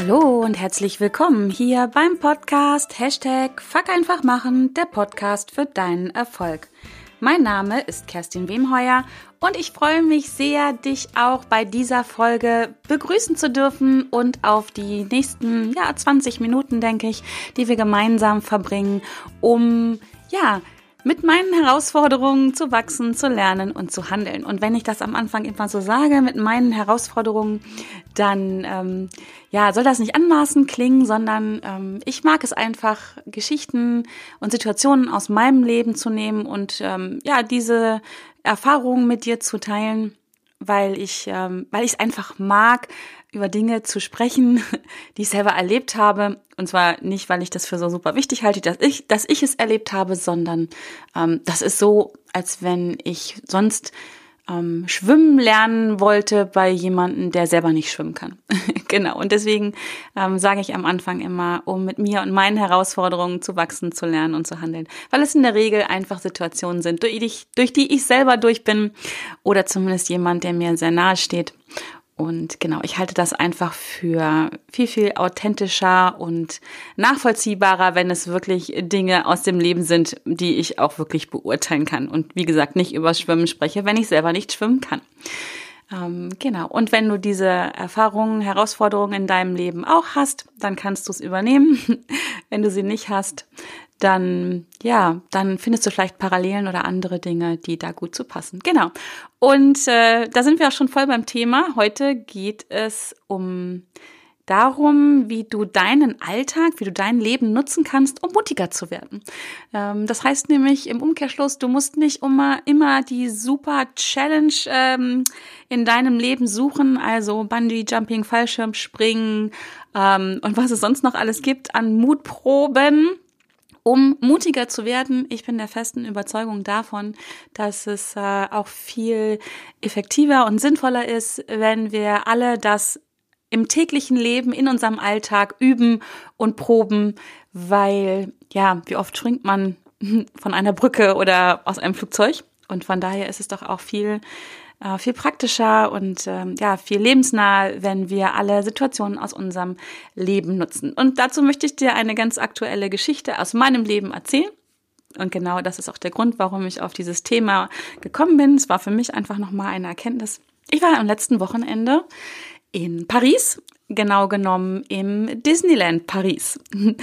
Hallo und herzlich willkommen hier beim Podcast Hashtag Fuck einfach machen, der Podcast für deinen Erfolg. Mein Name ist Kerstin Wemheuer und ich freue mich sehr, dich auch bei dieser Folge begrüßen zu dürfen und auf die nächsten ja, 20 Minuten, denke ich, die wir gemeinsam verbringen, um ja, mit meinen Herausforderungen zu wachsen, zu lernen und zu handeln. Und wenn ich das am Anfang immer so sage, mit meinen Herausforderungen, dann ähm, ja, soll das nicht anmaßen klingen, sondern ähm, ich mag es einfach, Geschichten und Situationen aus meinem Leben zu nehmen und ähm, ja, diese Erfahrungen mit dir zu teilen, weil ich, ähm, weil ich es einfach mag, über Dinge zu sprechen, die ich selber erlebt habe. Und zwar nicht, weil ich das für so super wichtig halte, dass ich, dass ich es erlebt habe, sondern ähm, das ist so, als wenn ich sonst ähm, schwimmen lernen wollte bei jemandem, der selber nicht schwimmen kann. genau. Und deswegen ähm, sage ich am Anfang immer, um mit mir und meinen Herausforderungen zu wachsen, zu lernen und zu handeln. Weil es in der Regel einfach Situationen sind, durch die, durch die ich selber durch bin oder zumindest jemand, der mir sehr nahe steht. Und genau, ich halte das einfach für viel, viel authentischer und nachvollziehbarer, wenn es wirklich Dinge aus dem Leben sind, die ich auch wirklich beurteilen kann. Und wie gesagt, nicht über Schwimmen spreche, wenn ich selber nicht schwimmen kann. Ähm, genau. Und wenn du diese Erfahrungen, Herausforderungen in deinem Leben auch hast, dann kannst du es übernehmen. wenn du sie nicht hast, dann ja, dann findest du vielleicht Parallelen oder andere Dinge, die da gut zu passen. Genau. Und äh, da sind wir auch schon voll beim Thema. Heute geht es um darum, wie du deinen Alltag, wie du dein Leben nutzen kannst, um mutiger zu werden. Ähm, das heißt nämlich im Umkehrschluss, du musst nicht immer, immer die super Challenge ähm, in deinem Leben suchen, also Bungee Jumping, Fallschirmspringen ähm, und was es sonst noch alles gibt an Mutproben um mutiger zu werden. Ich bin der festen Überzeugung davon, dass es äh, auch viel effektiver und sinnvoller ist, wenn wir alle das im täglichen Leben, in unserem Alltag üben und proben, weil, ja, wie oft springt man von einer Brücke oder aus einem Flugzeug? Und von daher ist es doch auch viel äh, viel praktischer und ähm, ja, viel lebensnah, wenn wir alle Situationen aus unserem Leben nutzen. Und dazu möchte ich dir eine ganz aktuelle Geschichte aus meinem Leben erzählen. Und genau das ist auch der Grund, warum ich auf dieses Thema gekommen bin. Es war für mich einfach nochmal eine Erkenntnis. Ich war am letzten Wochenende in Paris genau genommen im Disneyland Paris.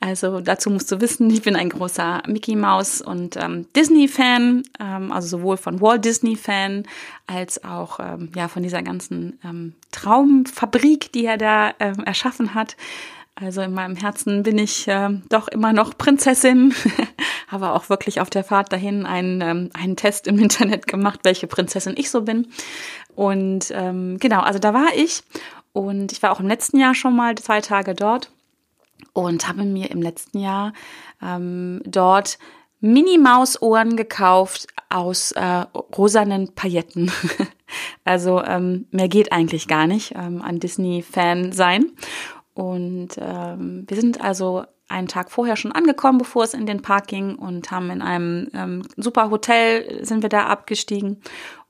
Also dazu musst du wissen, ich bin ein großer Mickey Mouse und ähm, Disney-Fan, ähm, also sowohl von Walt Disney-Fan als auch ähm, ja von dieser ganzen ähm, Traumfabrik, die er da ähm, erschaffen hat. Also in meinem Herzen bin ich äh, doch immer noch Prinzessin. Habe auch wirklich auf der Fahrt dahin einen, ähm, einen Test im Internet gemacht, welche Prinzessin ich so bin. Und ähm, genau, also da war ich und ich war auch im letzten Jahr schon mal zwei Tage dort und habe mir im letzten Jahr ähm, dort Mini-Maus-Ohren gekauft aus äh, rosanen Pailletten. also ähm, mehr geht eigentlich gar nicht ähm, an Disney-Fan sein. Und ähm, wir sind also einen Tag vorher schon angekommen, bevor es in den Park ging und haben in einem ähm, super Hotel sind wir da abgestiegen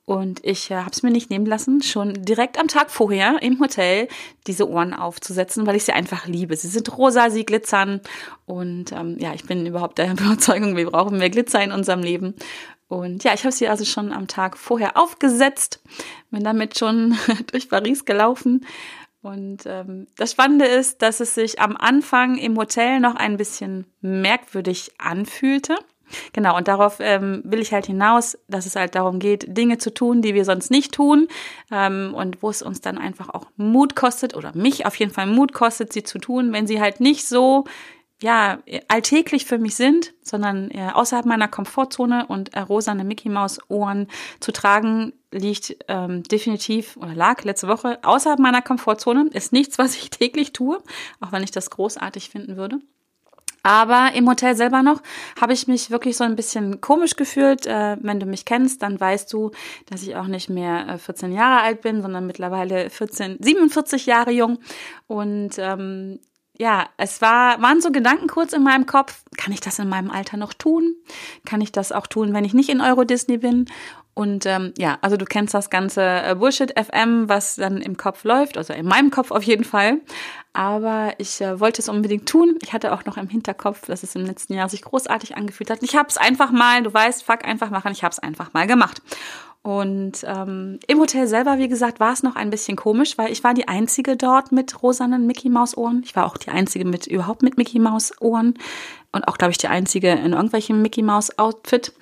und ich äh, habe es mir nicht nehmen lassen, schon direkt am Tag vorher im Hotel diese Ohren aufzusetzen, weil ich sie einfach liebe. Sie sind rosa, sie glitzern. Und ähm, ja, ich bin überhaupt der Überzeugung, wir brauchen mehr Glitzer in unserem Leben. Und ja, ich habe sie also schon am Tag vorher aufgesetzt, bin damit schon durch Paris gelaufen. Und ähm, das Spannende ist, dass es sich am Anfang im Hotel noch ein bisschen merkwürdig anfühlte. Genau, und darauf ähm, will ich halt hinaus, dass es halt darum geht, Dinge zu tun, die wir sonst nicht tun ähm, und wo es uns dann einfach auch Mut kostet oder mich auf jeden Fall Mut kostet, sie zu tun, wenn sie halt nicht so ja, alltäglich für mich sind, sondern äh, außerhalb meiner Komfortzone und äh, rosane Mickey Maus Ohren zu tragen, liegt ähm, definitiv oder lag letzte Woche außerhalb meiner Komfortzone. Ist nichts, was ich täglich tue, auch wenn ich das großartig finden würde. Aber im Hotel selber noch habe ich mich wirklich so ein bisschen komisch gefühlt. Äh, wenn du mich kennst, dann weißt du, dass ich auch nicht mehr äh, 14 Jahre alt bin, sondern mittlerweile 14, 47 Jahre jung. Und ähm, ja, es war, waren so Gedanken kurz in meinem Kopf, kann ich das in meinem Alter noch tun? Kann ich das auch tun, wenn ich nicht in Euro Disney bin? Und ähm, ja, also du kennst das ganze äh, Bullshit FM, was dann im Kopf läuft, also in meinem Kopf auf jeden Fall. Aber ich äh, wollte es unbedingt tun. Ich hatte auch noch im Hinterkopf, dass es im letzten Jahr sich großartig angefühlt hat. Ich habe es einfach mal, du weißt, fuck einfach machen, ich habe es einfach mal gemacht. Und ähm, im Hotel selber, wie gesagt, war es noch ein bisschen komisch, weil ich war die einzige dort mit rosanen Mickey Maus Ohren. Ich war auch die einzige mit überhaupt mit Mickey Maus Ohren und auch glaube ich die einzige in irgendwelchem Mickey Maus Outfit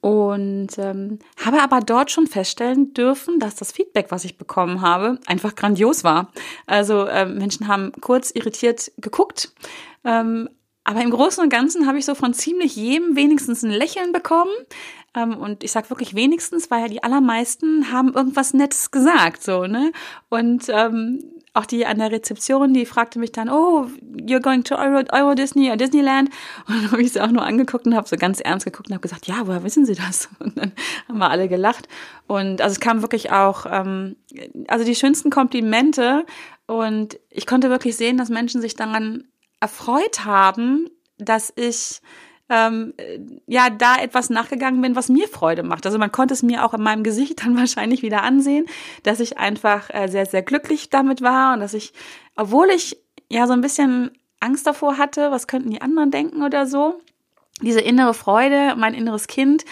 und ähm, habe aber dort schon feststellen dürfen, dass das Feedback, was ich bekommen habe, einfach grandios war. Also ähm, Menschen haben kurz irritiert geguckt, ähm, aber im Großen und Ganzen habe ich so von ziemlich jedem wenigstens ein Lächeln bekommen. Ähm, und ich sag wirklich wenigstens, weil ja die allermeisten haben irgendwas Nettes gesagt, so, ne? Und ähm, auch die an der Rezeption, die fragte mich dann, oh, you're going to Euro, Euro Disney or Disneyland? Und dann habe ich sie auch nur angeguckt und habe so ganz ernst geguckt und habe gesagt, ja, woher wissen Sie das? Und dann haben wir alle gelacht. Und also es kam wirklich auch, ähm, also die schönsten Komplimente. Und ich konnte wirklich sehen, dass Menschen sich daran erfreut haben, dass ich ähm, ja da etwas nachgegangen bin, was mir Freude macht. Also man konnte es mir auch in meinem Gesicht dann wahrscheinlich wieder ansehen, dass ich einfach äh, sehr, sehr glücklich damit war und dass ich, obwohl ich ja so ein bisschen Angst davor hatte, was könnten die anderen denken oder so, diese innere Freude, mein inneres Kind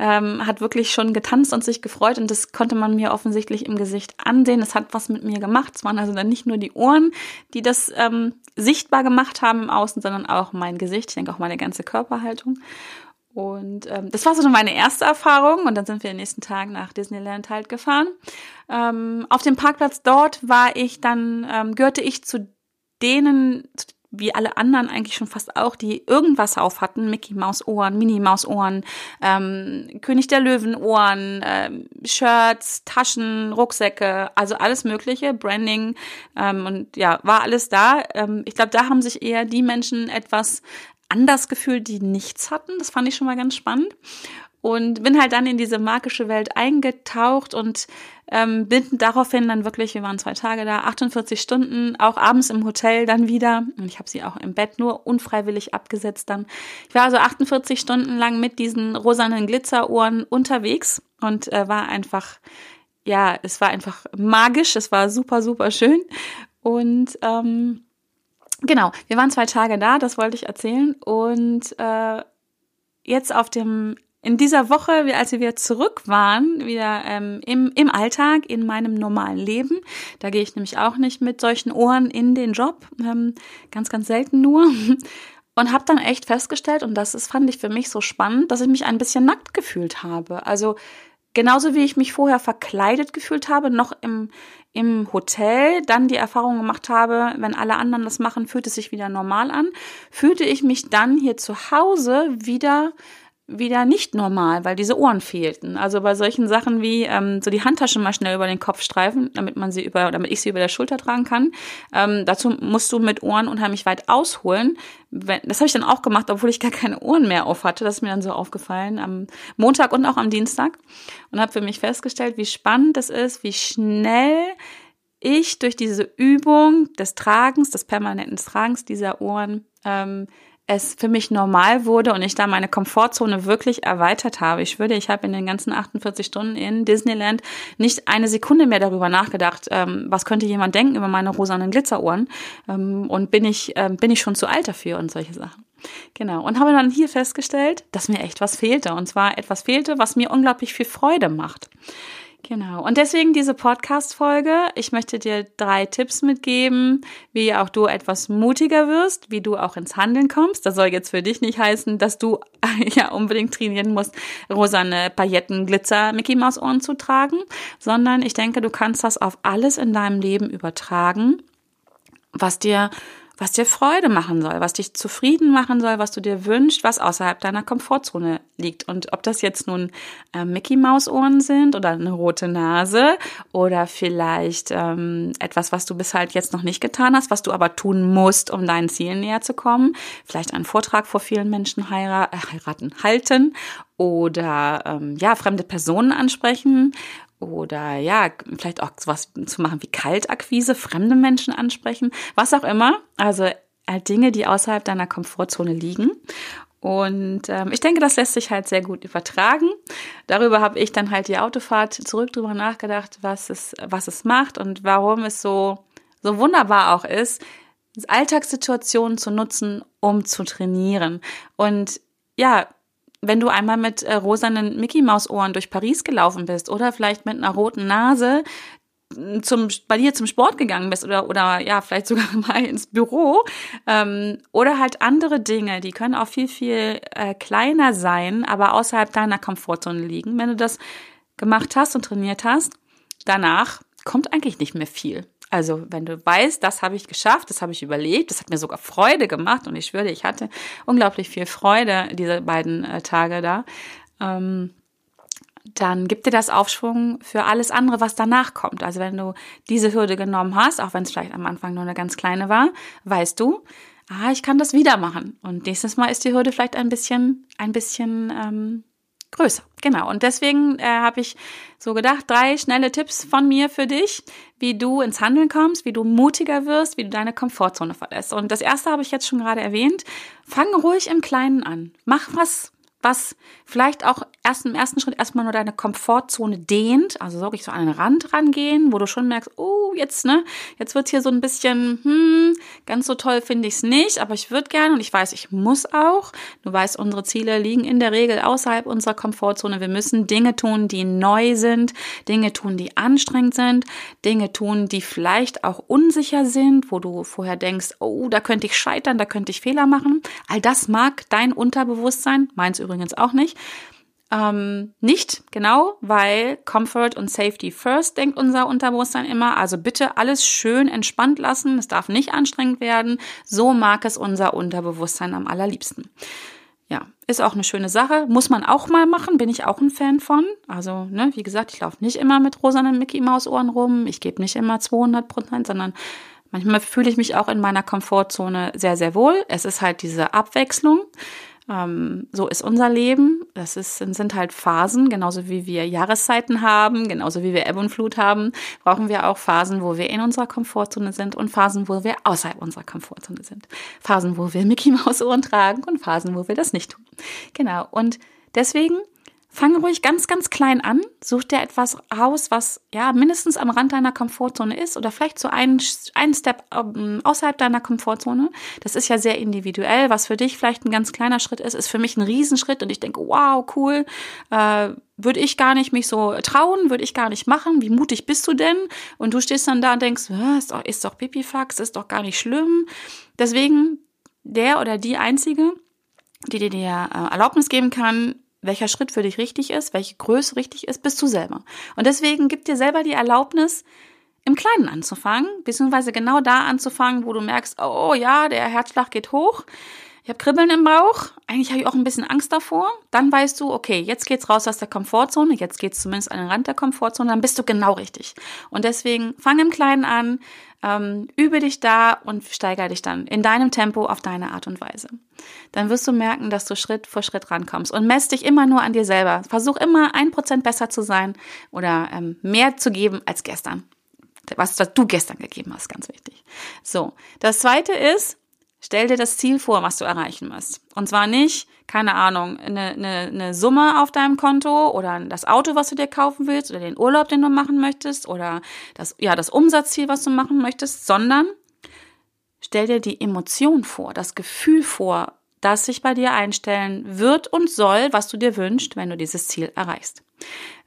ähm, hat wirklich schon getanzt und sich gefreut und das konnte man mir offensichtlich im Gesicht ansehen. Es hat was mit mir gemacht. Es waren also dann nicht nur die Ohren, die das ähm, sichtbar gemacht haben im Außen, sondern auch mein Gesicht. Ich denke auch meine ganze Körperhaltung. Und ähm, das war so meine erste Erfahrung und dann sind wir den nächsten Tag nach Disneyland halt gefahren. Ähm, auf dem Parkplatz dort war ich dann, ähm, gehörte ich zu denen, zu wie alle anderen eigentlich schon fast auch, die irgendwas auf hatten, Mickey Maus Ohren, Minnie Maus Ohren, ähm, König der Löwen Ohren, ähm, Shirts, Taschen, Rucksäcke, also alles Mögliche, Branding ähm, und ja, war alles da. Ähm, ich glaube, da haben sich eher die Menschen etwas anders gefühlt, die nichts hatten. Das fand ich schon mal ganz spannend und bin halt dann in diese magische Welt eingetaucht und ähm, bin daraufhin dann wirklich, wir waren zwei Tage da, 48 Stunden, auch abends im Hotel dann wieder. Und ich habe sie auch im Bett nur unfreiwillig abgesetzt dann. Ich war also 48 Stunden lang mit diesen rosanen Glitzerohren unterwegs und äh, war einfach, ja, es war einfach magisch, es war super, super schön. Und ähm, genau, wir waren zwei Tage da, das wollte ich erzählen. Und äh, jetzt auf dem in dieser Woche, als wir wieder zurück waren, wieder ähm, im, im Alltag, in meinem normalen Leben, da gehe ich nämlich auch nicht mit solchen Ohren in den Job, ähm, ganz, ganz selten nur. Und habe dann echt festgestellt, und das ist, fand ich für mich so spannend, dass ich mich ein bisschen nackt gefühlt habe. Also genauso wie ich mich vorher verkleidet gefühlt habe, noch im, im Hotel, dann die Erfahrung gemacht habe, wenn alle anderen das machen, fühlt es sich wieder normal an, fühlte ich mich dann hier zu Hause wieder wieder nicht normal, weil diese Ohren fehlten. Also bei solchen Sachen wie ähm, so die Handtasche mal schnell über den Kopf streifen, damit man sie über, damit ich sie über der Schulter tragen kann. Ähm, dazu musst du mit Ohren unheimlich weit ausholen. Wenn, das habe ich dann auch gemacht, obwohl ich gar keine Ohren mehr auf hatte. Das ist mir dann so aufgefallen am Montag und auch am Dienstag und habe für mich festgestellt, wie spannend es ist, wie schnell ich durch diese Übung des Tragens, des permanenten Tragens dieser Ohren ähm, es für mich normal wurde und ich da meine Komfortzone wirklich erweitert habe. Ich würde, ich habe in den ganzen 48 Stunden in Disneyland nicht eine Sekunde mehr darüber nachgedacht, ähm, was könnte jemand denken über meine rosanen Glitzerohren ähm, und bin ich, ähm, bin ich schon zu alt dafür und solche Sachen. Genau. Und habe dann hier festgestellt, dass mir echt was fehlte. Und zwar etwas fehlte, was mir unglaublich viel Freude macht. Genau. Und deswegen diese Podcast-Folge. Ich möchte dir drei Tipps mitgeben, wie auch du etwas mutiger wirst, wie du auch ins Handeln kommst. Das soll jetzt für dich nicht heißen, dass du ja unbedingt trainieren musst, rosane Pailletten, Glitzer, Mickey Maus Ohren zu tragen, sondern ich denke, du kannst das auf alles in deinem Leben übertragen, was dir was dir Freude machen soll, was dich zufrieden machen soll, was du dir wünschst, was außerhalb deiner Komfortzone liegt. Und ob das jetzt nun äh, Mickey Maus Ohren sind oder eine rote Nase oder vielleicht ähm, etwas, was du bis halt jetzt noch nicht getan hast, was du aber tun musst, um deinen Zielen näher zu kommen. Vielleicht einen Vortrag vor vielen Menschen äh, heiraten, halten oder ähm, ja fremde Personen ansprechen oder ja, vielleicht auch sowas zu machen wie Kaltakquise, fremde Menschen ansprechen, was auch immer. Also halt Dinge, die außerhalb deiner Komfortzone liegen. Und ähm, ich denke, das lässt sich halt sehr gut übertragen. Darüber habe ich dann halt die Autofahrt zurück drüber nachgedacht, was es, was es macht und warum es so, so wunderbar auch ist, Alltagssituationen zu nutzen, um zu trainieren. Und ja, wenn du einmal mit äh, rosanen Mickey Maus Ohren durch Paris gelaufen bist oder vielleicht mit einer roten Nase zum, bei dir zum Sport gegangen bist oder, oder ja, vielleicht sogar mal ins Büro ähm, oder halt andere Dinge, die können auch viel, viel äh, kleiner sein, aber außerhalb deiner Komfortzone liegen. Wenn du das gemacht hast und trainiert hast, danach kommt eigentlich nicht mehr viel. Also wenn du weißt, das habe ich geschafft, das habe ich überlebt, das hat mir sogar Freude gemacht und ich schwöre, ich hatte unglaublich viel Freude diese beiden äh, Tage da. Ähm, dann gibt dir das Aufschwung für alles andere, was danach kommt. Also wenn du diese Hürde genommen hast, auch wenn es vielleicht am Anfang nur eine ganz kleine war, weißt du, ah, ich kann das wieder machen. Und nächstes Mal ist die Hürde vielleicht ein bisschen, ein bisschen ähm, größer. Genau. Und deswegen äh, habe ich so gedacht, drei schnelle Tipps von mir für dich, wie du ins Handeln kommst, wie du mutiger wirst, wie du deine Komfortzone verlässt. Und das erste habe ich jetzt schon gerade erwähnt. Fang ruhig im Kleinen an. Mach was was vielleicht auch erst im ersten Schritt erstmal nur deine Komfortzone dehnt, also wirklich so an den Rand rangehen, wo du schon merkst, oh, jetzt, ne, jetzt wird's hier so ein bisschen, hm, ganz so toll finde ich's nicht, aber ich würde gerne und ich weiß, ich muss auch. Du weißt, unsere Ziele liegen in der Regel außerhalb unserer Komfortzone. Wir müssen Dinge tun, die neu sind, Dinge tun, die anstrengend sind, Dinge tun, die vielleicht auch unsicher sind, wo du vorher denkst, oh, da könnte ich scheitern, da könnte ich Fehler machen. All das mag dein Unterbewusstsein, meins übrigens auch nicht. Ähm, nicht, genau, weil Comfort und Safety first denkt unser Unterbewusstsein immer. Also bitte alles schön entspannt lassen. Es darf nicht anstrengend werden. So mag es unser Unterbewusstsein am allerliebsten. Ja, ist auch eine schöne Sache. Muss man auch mal machen, bin ich auch ein Fan von. Also, ne, wie gesagt, ich laufe nicht immer mit rosanen Mickey Maus Ohren rum. Ich gebe nicht immer 200 Prozent, sondern manchmal fühle ich mich auch in meiner Komfortzone sehr, sehr wohl. Es ist halt diese Abwechslung. Ähm, so ist unser Leben. Das ist, sind halt Phasen, genauso wie wir Jahreszeiten haben, genauso wie wir Ebb und Flut haben, brauchen wir auch Phasen, wo wir in unserer Komfortzone sind und Phasen, wo wir außerhalb unserer Komfortzone sind. Phasen, wo wir Mickey Maus Ohren tragen und Phasen, wo wir das nicht tun. Genau. Und deswegen Fang ruhig ganz, ganz klein an. Such dir etwas aus, was ja mindestens am Rand deiner Komfortzone ist oder vielleicht so ein, ein Step ähm, außerhalb deiner Komfortzone. Das ist ja sehr individuell. Was für dich vielleicht ein ganz kleiner Schritt ist, ist für mich ein Riesenschritt und ich denke, wow, cool. Äh, würde ich gar nicht mich so trauen, würde ich gar nicht machen. Wie mutig bist du denn? Und du stehst dann da und denkst, ist doch, ist doch Pipifax, ist doch gar nicht schlimm. Deswegen der oder die Einzige, die dir die äh, Erlaubnis geben kann, welcher Schritt für dich richtig ist, welche Größe richtig ist, bist du selber. Und deswegen gib dir selber die Erlaubnis, im Kleinen anzufangen, beziehungsweise genau da anzufangen, wo du merkst, oh ja, der Herzschlag geht hoch, ich habe Kribbeln im Bauch, eigentlich habe ich auch ein bisschen Angst davor. Dann weißt du, okay, jetzt geht's raus aus der Komfortzone, jetzt geht's zumindest an den Rand der Komfortzone, dann bist du genau richtig. Und deswegen fang im Kleinen an, ähm, übe dich da und steigere dich dann in deinem Tempo auf deine Art und Weise. Dann wirst du merken, dass du Schritt vor Schritt rankommst und mess dich immer nur an dir selber. Versuch immer ein Prozent besser zu sein oder ähm, mehr zu geben als gestern. Was, was du gestern gegeben hast, ganz wichtig. So, das zweite ist, Stell dir das Ziel vor, was du erreichen musst. Und zwar nicht, keine Ahnung, eine, eine, eine Summe auf deinem Konto oder das Auto, was du dir kaufen willst oder den Urlaub, den du machen möchtest oder das, ja, das Umsatzziel, was du machen möchtest, sondern stell dir die Emotion vor, das Gefühl vor, das sich bei dir einstellen wird und soll, was du dir wünschst, wenn du dieses Ziel erreichst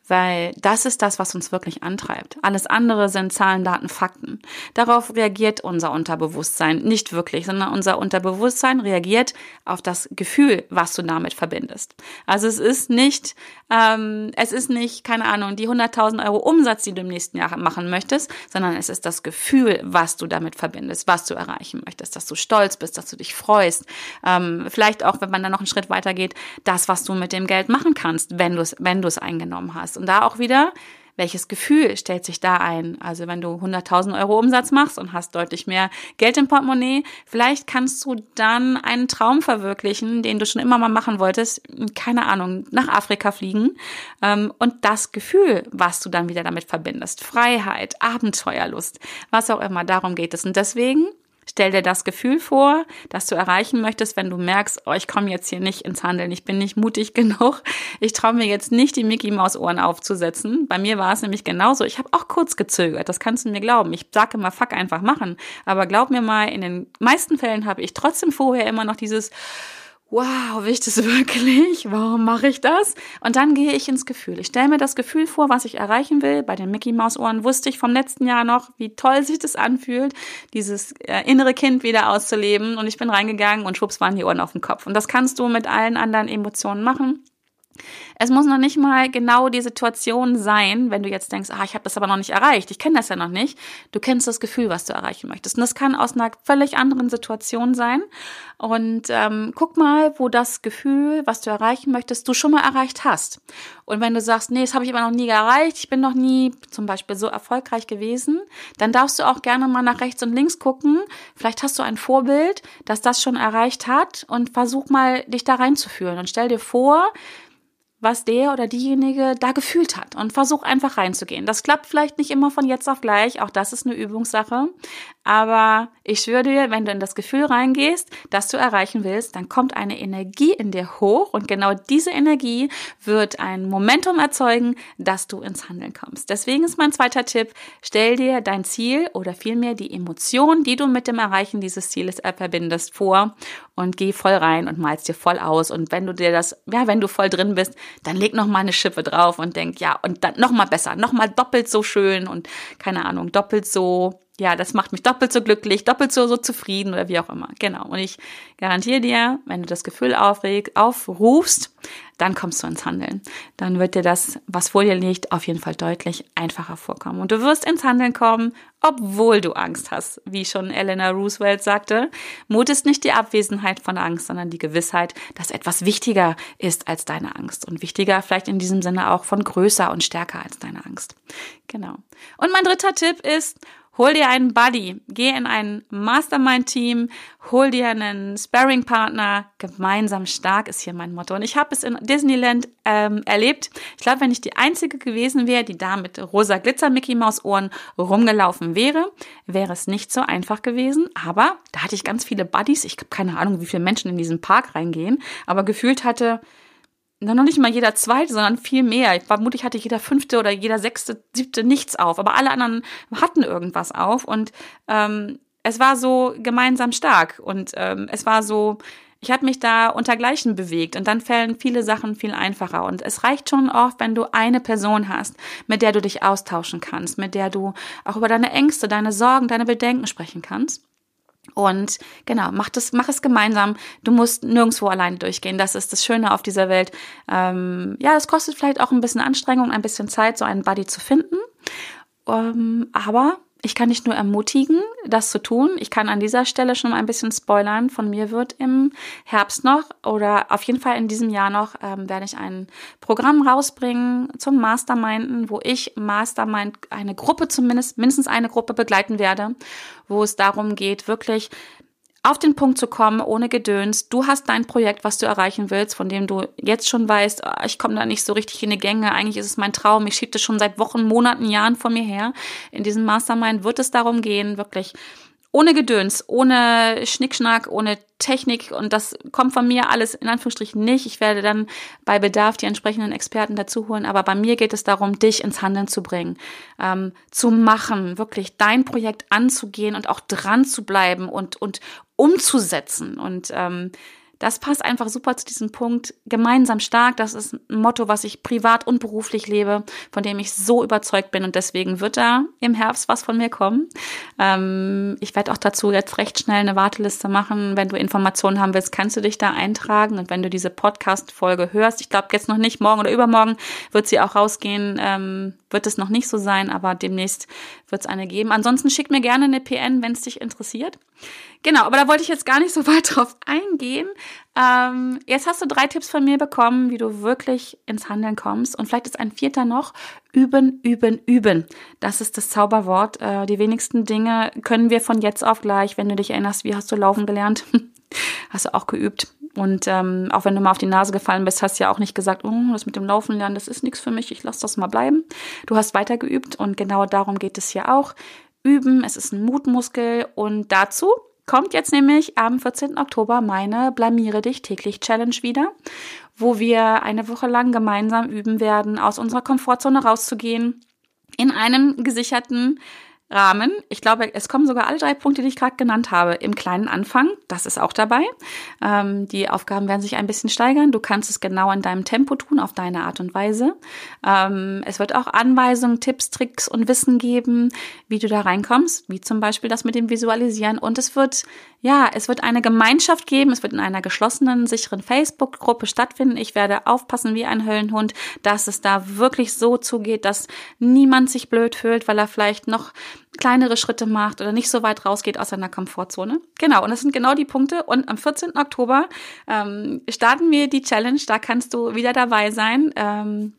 weil das ist das, was uns wirklich antreibt. Alles andere sind Zahlen, Daten, Fakten. Darauf reagiert unser Unterbewusstsein nicht wirklich, sondern unser Unterbewusstsein reagiert auf das Gefühl, was du damit verbindest. Also es ist nicht, ähm, es ist nicht, keine Ahnung, die 100.000 Euro Umsatz, die du im nächsten Jahr machen möchtest, sondern es ist das Gefühl, was du damit verbindest, was du erreichen möchtest, dass du stolz bist, dass du dich freust. Ähm, vielleicht auch, wenn man dann noch einen Schritt weiter geht, das, was du mit dem Geld machen kannst, wenn du es, wenn du es eingenommen hast hast. Und da auch wieder, welches Gefühl stellt sich da ein? Also wenn du 100.000 Euro Umsatz machst und hast deutlich mehr Geld im Portemonnaie, vielleicht kannst du dann einen Traum verwirklichen, den du schon immer mal machen wolltest, keine Ahnung, nach Afrika fliegen. Ähm, und das Gefühl, was du dann wieder damit verbindest, Freiheit, Abenteuerlust, was auch immer, darum geht es. Und deswegen Stell dir das Gefühl vor, das du erreichen möchtest, wenn du merkst, oh, ich komme jetzt hier nicht ins Handeln, ich bin nicht mutig genug, ich traue mir jetzt nicht die Mickey Maus Ohren aufzusetzen. Bei mir war es nämlich genauso. Ich habe auch kurz gezögert, das kannst du mir glauben. Ich sage immer, fuck einfach machen. Aber glaub mir mal, in den meisten Fällen habe ich trotzdem vorher immer noch dieses wow, will ich das wirklich? Warum mache ich das? Und dann gehe ich ins Gefühl. Ich stelle mir das Gefühl vor, was ich erreichen will. Bei den Mickey Maus Ohren wusste ich vom letzten Jahr noch, wie toll sich das anfühlt, dieses äh, innere Kind wieder auszuleben. Und ich bin reingegangen und schwupps waren die Ohren auf dem Kopf. Und das kannst du mit allen anderen Emotionen machen. Es muss noch nicht mal genau die Situation sein, wenn du jetzt denkst, ah, ich habe das aber noch nicht erreicht, ich kenne das ja noch nicht. Du kennst das Gefühl, was du erreichen möchtest. Und das kann aus einer völlig anderen Situation sein. Und ähm, guck mal, wo das Gefühl, was du erreichen möchtest, du schon mal erreicht hast. Und wenn du sagst, nee, das habe ich aber noch nie erreicht, ich bin noch nie zum Beispiel so erfolgreich gewesen, dann darfst du auch gerne mal nach rechts und links gucken. Vielleicht hast du ein Vorbild, das das schon erreicht hat und versuch mal, dich da reinzuführen. Und stell dir vor, was der oder diejenige da gefühlt hat. Und versuch einfach reinzugehen. Das klappt vielleicht nicht immer von jetzt auf gleich, auch das ist eine Übungssache, aber ich schwöre dir, wenn du in das Gefühl reingehst, dass du erreichen willst, dann kommt eine Energie in dir hoch und genau diese Energie wird ein Momentum erzeugen, dass du ins Handeln kommst. Deswegen ist mein zweiter Tipp, stell dir dein Ziel oder vielmehr die Emotion, die du mit dem Erreichen dieses Zieles verbindest, vor und geh voll rein und malst dir voll aus und wenn du dir das, ja, wenn du voll drin bist, dann leg noch mal eine Schippe drauf und denk, ja, und dann noch mal besser, noch mal doppelt so schön und keine Ahnung, doppelt so ja, das macht mich doppelt so glücklich, doppelt so, so zufrieden oder wie auch immer. Genau. Und ich garantiere dir, wenn du das Gefühl aufreg, aufrufst, dann kommst du ins Handeln. Dann wird dir das, was vor dir liegt, auf jeden Fall deutlich einfacher vorkommen. Und du wirst ins Handeln kommen, obwohl du Angst hast. Wie schon Eleanor Roosevelt sagte, Mut ist nicht die Abwesenheit von Angst, sondern die Gewissheit, dass etwas wichtiger ist als deine Angst. Und wichtiger vielleicht in diesem Sinne auch von größer und stärker als deine Angst. Genau. Und mein dritter Tipp ist, Hol dir einen Buddy, geh in ein Mastermind-Team, hol dir einen Sparring-Partner. Gemeinsam stark ist hier mein Motto. Und ich habe es in Disneyland ähm, erlebt. Ich glaube, wenn ich die Einzige gewesen wäre, die da mit rosa Glitzer-Mickey-Maus-Ohren rumgelaufen wäre, wäre es nicht so einfach gewesen. Aber da hatte ich ganz viele Buddies. Ich habe keine Ahnung, wie viele Menschen in diesen Park reingehen. Aber gefühlt hatte noch nicht mal jeder zweite, sondern viel mehr. Vermutlich hatte jeder fünfte oder jeder sechste, siebte nichts auf, aber alle anderen hatten irgendwas auf. Und ähm, es war so gemeinsam stark. Und ähm, es war so, ich habe mich da untergleichen bewegt. Und dann fällen viele Sachen viel einfacher. Und es reicht schon oft, wenn du eine Person hast, mit der du dich austauschen kannst, mit der du auch über deine Ängste, deine Sorgen, deine Bedenken sprechen kannst. Und genau, mach, das, mach es gemeinsam. Du musst nirgendwo alleine durchgehen. Das ist das Schöne auf dieser Welt. Ähm, ja, es kostet vielleicht auch ein bisschen Anstrengung, ein bisschen Zeit, so einen Buddy zu finden. Ähm, aber ich kann dich nur ermutigen, das zu tun. Ich kann an dieser Stelle schon mal ein bisschen spoilern. Von mir wird im Herbst noch oder auf jeden Fall in diesem Jahr noch ähm, werde ich ein Programm rausbringen zum Masterminden, wo ich Mastermind eine Gruppe zumindest, mindestens eine Gruppe begleiten werde, wo es darum geht, wirklich auf den Punkt zu kommen, ohne Gedöns. Du hast dein Projekt, was du erreichen willst, von dem du jetzt schon weißt, ah, ich komme da nicht so richtig in die Gänge. Eigentlich ist es mein Traum. Ich schiebe das schon seit Wochen, Monaten, Jahren von mir her. In diesem Mastermind wird es darum gehen, wirklich ohne Gedöns, ohne Schnickschnack, ohne Technik und das kommt von mir alles in Anführungsstrichen nicht. Ich werde dann bei Bedarf die entsprechenden Experten dazu holen, aber bei mir geht es darum, dich ins Handeln zu bringen, ähm, zu machen, wirklich dein Projekt anzugehen und auch dran zu bleiben und, und umzusetzen und ähm, das passt einfach super zu diesem Punkt. Gemeinsam stark, das ist ein Motto, was ich privat und beruflich lebe, von dem ich so überzeugt bin und deswegen wird da im Herbst was von mir kommen. Ähm, ich werde auch dazu jetzt recht schnell eine Warteliste machen. Wenn du Informationen haben willst, kannst du dich da eintragen und wenn du diese Podcast-Folge hörst, ich glaube jetzt noch nicht, morgen oder übermorgen wird sie auch rausgehen, ähm, wird es noch nicht so sein, aber demnächst wird es eine geben. Ansonsten schick mir gerne eine PN, wenn es dich interessiert. Genau, aber da wollte ich jetzt gar nicht so weit drauf eingehen. Ähm, jetzt hast du drei Tipps von mir bekommen, wie du wirklich ins Handeln kommst. Und vielleicht ist ein vierter noch, üben, üben, üben. Das ist das Zauberwort. Äh, die wenigsten Dinge können wir von jetzt auf gleich, wenn du dich erinnerst, wie hast du laufen gelernt? hast du auch geübt. Und ähm, auch wenn du mal auf die Nase gefallen bist, hast du ja auch nicht gesagt, oh, das mit dem Laufen lernen, das ist nichts für mich, ich lasse das mal bleiben. Du hast weiter geübt und genau darum geht es hier auch. Üben, es ist ein Mutmuskel und dazu kommt jetzt nämlich am 14. Oktober meine Blamiere dich täglich Challenge wieder, wo wir eine Woche lang gemeinsam üben werden, aus unserer Komfortzone rauszugehen, in einem gesicherten Rahmen. Ich glaube, es kommen sogar alle drei Punkte, die ich gerade genannt habe, im kleinen Anfang. Das ist auch dabei. Ähm, die Aufgaben werden sich ein bisschen steigern. Du kannst es genau in deinem Tempo tun, auf deine Art und Weise. Ähm, es wird auch Anweisungen, Tipps, Tricks und Wissen geben, wie du da reinkommst, wie zum Beispiel das mit dem Visualisieren. Und es wird, ja, es wird eine Gemeinschaft geben. Es wird in einer geschlossenen, sicheren Facebook-Gruppe stattfinden. Ich werde aufpassen wie ein Höllenhund, dass es da wirklich so zugeht, dass niemand sich blöd fühlt, weil er vielleicht noch kleinere Schritte macht oder nicht so weit rausgeht aus seiner Komfortzone. Genau, und das sind genau die Punkte. Und am 14. Oktober ähm, starten wir die Challenge. Da kannst du wieder dabei sein. Ähm,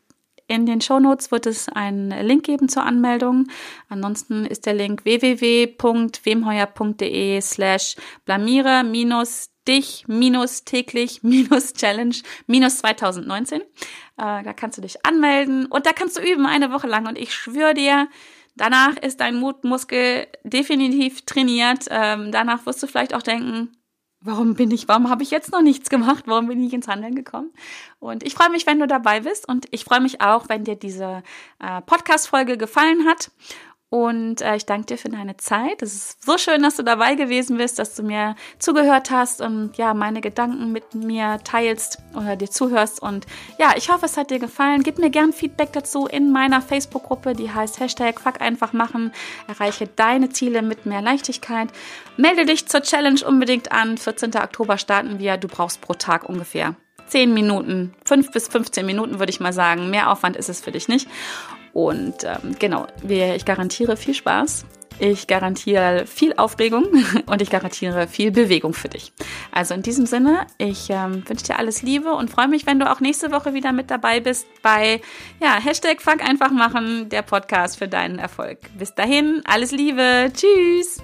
in den Shownotes wird es einen Link geben zur Anmeldung. Ansonsten ist der Link www.wemheuer.de slash blamiere minus dich minus täglich minus Challenge minus 2019. Äh, da kannst du dich anmelden und da kannst du üben eine Woche lang und ich schwöre dir, Danach ist dein Mutmuskel definitiv trainiert. Ähm, danach wirst du vielleicht auch denken, warum bin ich, warum habe ich jetzt noch nichts gemacht? Warum bin ich ins Handeln gekommen? Und ich freue mich, wenn du dabei bist und ich freue mich auch, wenn dir diese äh, Podcast-Folge gefallen hat. Und äh, ich danke dir für deine Zeit. Es ist so schön, dass du dabei gewesen bist, dass du mir zugehört hast und ja, meine Gedanken mit mir teilst oder dir zuhörst. Und ja, ich hoffe, es hat dir gefallen. Gib mir gern Feedback dazu in meiner Facebook-Gruppe, die heißt Hashtag Fuck einfach machen. Erreiche deine Ziele mit mehr Leichtigkeit. Melde dich zur Challenge unbedingt an. 14. Oktober starten wir. Du brauchst pro Tag ungefähr 10 Minuten, 5 bis 15 Minuten würde ich mal sagen. Mehr Aufwand ist es für dich nicht. Und ähm, genau, ich garantiere viel Spaß. Ich garantiere viel Aufregung und ich garantiere viel Bewegung für dich. Also in diesem Sinne, ich ähm, wünsche dir alles Liebe und freue mich, wenn du auch nächste Woche wieder mit dabei bist bei ja, Hashtag Fuck einfach machen, der Podcast für deinen Erfolg. Bis dahin, alles Liebe. Tschüss.